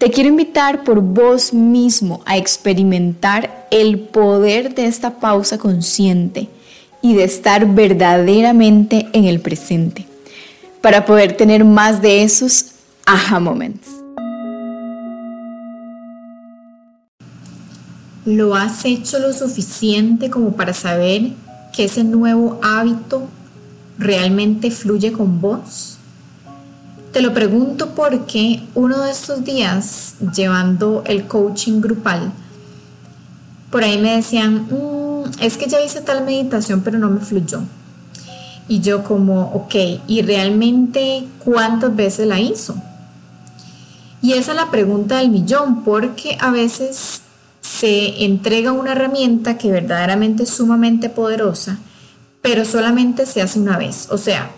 Te quiero invitar por vos mismo a experimentar el poder de esta pausa consciente y de estar verdaderamente en el presente para poder tener más de esos aha moments. ¿Lo has hecho lo suficiente como para saber que ese nuevo hábito realmente fluye con vos? Te lo pregunto porque uno de estos días, llevando el coaching grupal, por ahí me decían, mm, es que ya hice tal meditación, pero no me fluyó. Y yo como, ok, ¿y realmente cuántas veces la hizo? Y esa es la pregunta del millón, porque a veces se entrega una herramienta que verdaderamente es sumamente poderosa, pero solamente se hace una vez. O sea,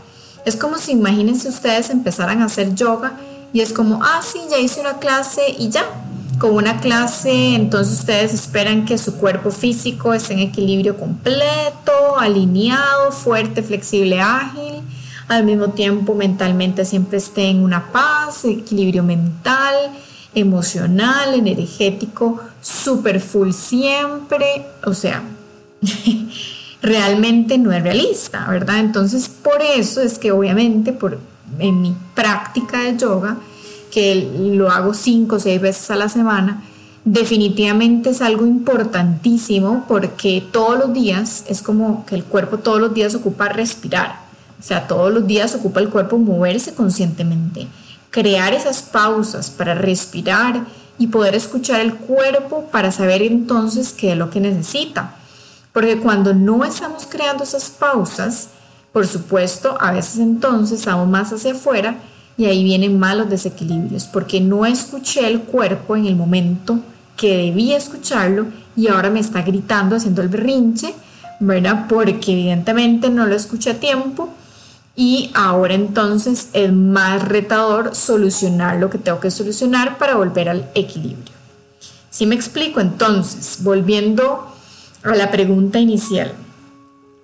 es como si imagínense ustedes empezaran a hacer yoga y es como, ah, sí, ya hice una clase y ya. Con una clase, entonces ustedes esperan que su cuerpo físico esté en equilibrio completo, alineado, fuerte, flexible, ágil. Al mismo tiempo, mentalmente siempre esté en una paz, equilibrio mental, emocional, energético, super full siempre. O sea, realmente no es realista, ¿verdad? Entonces, por eso es que obviamente por, en mi práctica de yoga, que lo hago cinco o seis veces a la semana, definitivamente es algo importantísimo porque todos los días es como que el cuerpo todos los días ocupa respirar, o sea, todos los días ocupa el cuerpo moverse conscientemente, crear esas pausas para respirar y poder escuchar el cuerpo para saber entonces qué es lo que necesita. Porque cuando no estamos creando esas pausas, por supuesto, a veces entonces estamos más hacia afuera y ahí vienen malos desequilibrios, porque no escuché el cuerpo en el momento que debía escucharlo y ahora me está gritando, haciendo el berrinche, ¿verdad? Porque evidentemente no lo escuché a tiempo y ahora entonces es más retador solucionar lo que tengo que solucionar para volver al equilibrio. Si me explico, entonces, volviendo a la pregunta inicial.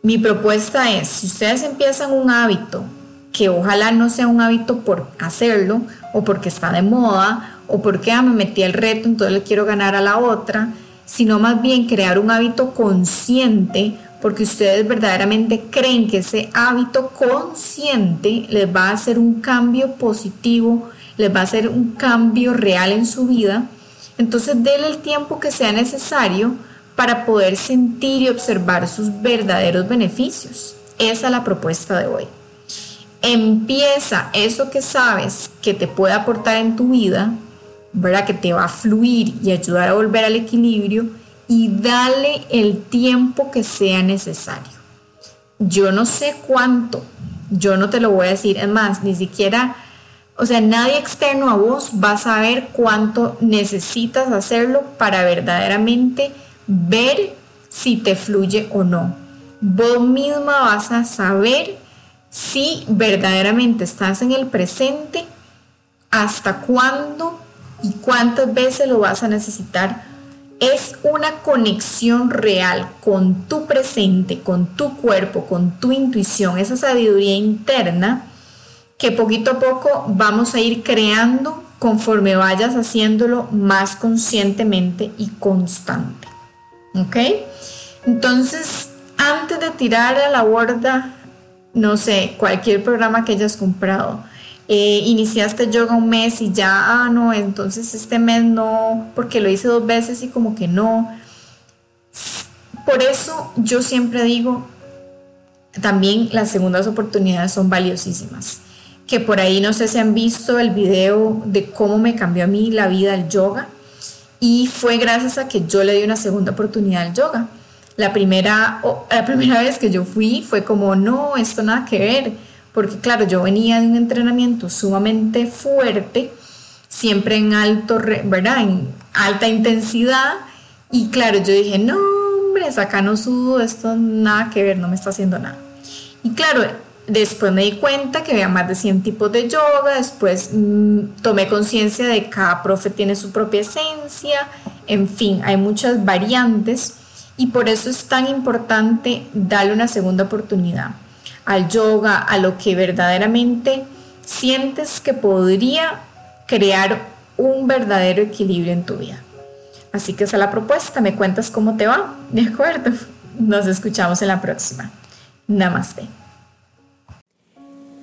Mi propuesta es, si ustedes empiezan un hábito, que ojalá no sea un hábito por hacerlo o porque está de moda o porque ah, me metí el reto, entonces le quiero ganar a la otra, sino más bien crear un hábito consciente porque ustedes verdaderamente creen que ese hábito consciente les va a hacer un cambio positivo, les va a hacer un cambio real en su vida. Entonces denle el tiempo que sea necesario para poder sentir y observar sus verdaderos beneficios. Esa es la propuesta de hoy. Empieza eso que sabes que te puede aportar en tu vida, ¿verdad? Que te va a fluir y ayudar a volver al equilibrio y dale el tiempo que sea necesario. Yo no sé cuánto, yo no te lo voy a decir, es más, ni siquiera, o sea, nadie externo a vos va a saber cuánto necesitas hacerlo para verdaderamente ver si te fluye o no. Vos misma vas a saber si verdaderamente estás en el presente, hasta cuándo y cuántas veces lo vas a necesitar. Es una conexión real con tu presente, con tu cuerpo, con tu intuición, esa sabiduría interna que poquito a poco vamos a ir creando conforme vayas haciéndolo más conscientemente y constante. ¿Ok? Entonces, antes de tirar a la borda, no sé, cualquier programa que hayas comprado, eh, iniciaste yoga un mes y ya, ah, no, entonces este mes no, porque lo hice dos veces y como que no. Por eso yo siempre digo, también las segundas oportunidades son valiosísimas. Que por ahí no sé si han visto el video de cómo me cambió a mí la vida el yoga y fue gracias a que yo le di una segunda oportunidad al yoga. La primera, la primera vez que yo fui fue como, no, esto nada que ver, porque claro, yo venía de un entrenamiento sumamente fuerte, siempre en alto, ¿verdad? En alta intensidad. Y claro, yo dije, no, hombre, acá no sudo, esto nada que ver, no me está haciendo nada. Y claro, después me di cuenta que había más de 100 tipos de yoga, después mm, tomé conciencia de que cada profe tiene su propia esencia, en fin, hay muchas variantes y por eso es tan importante darle una segunda oportunidad al yoga, a lo que verdaderamente sientes que podría crear un verdadero equilibrio en tu vida. Así que esa es la propuesta, me cuentas cómo te va, ¿de acuerdo? Nos escuchamos en la próxima. Namaste.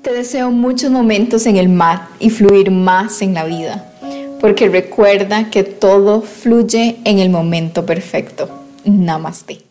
Te deseo muchos momentos en el mar y fluir más en la vida, porque recuerda que todo fluye en el momento perfecto. Namaste.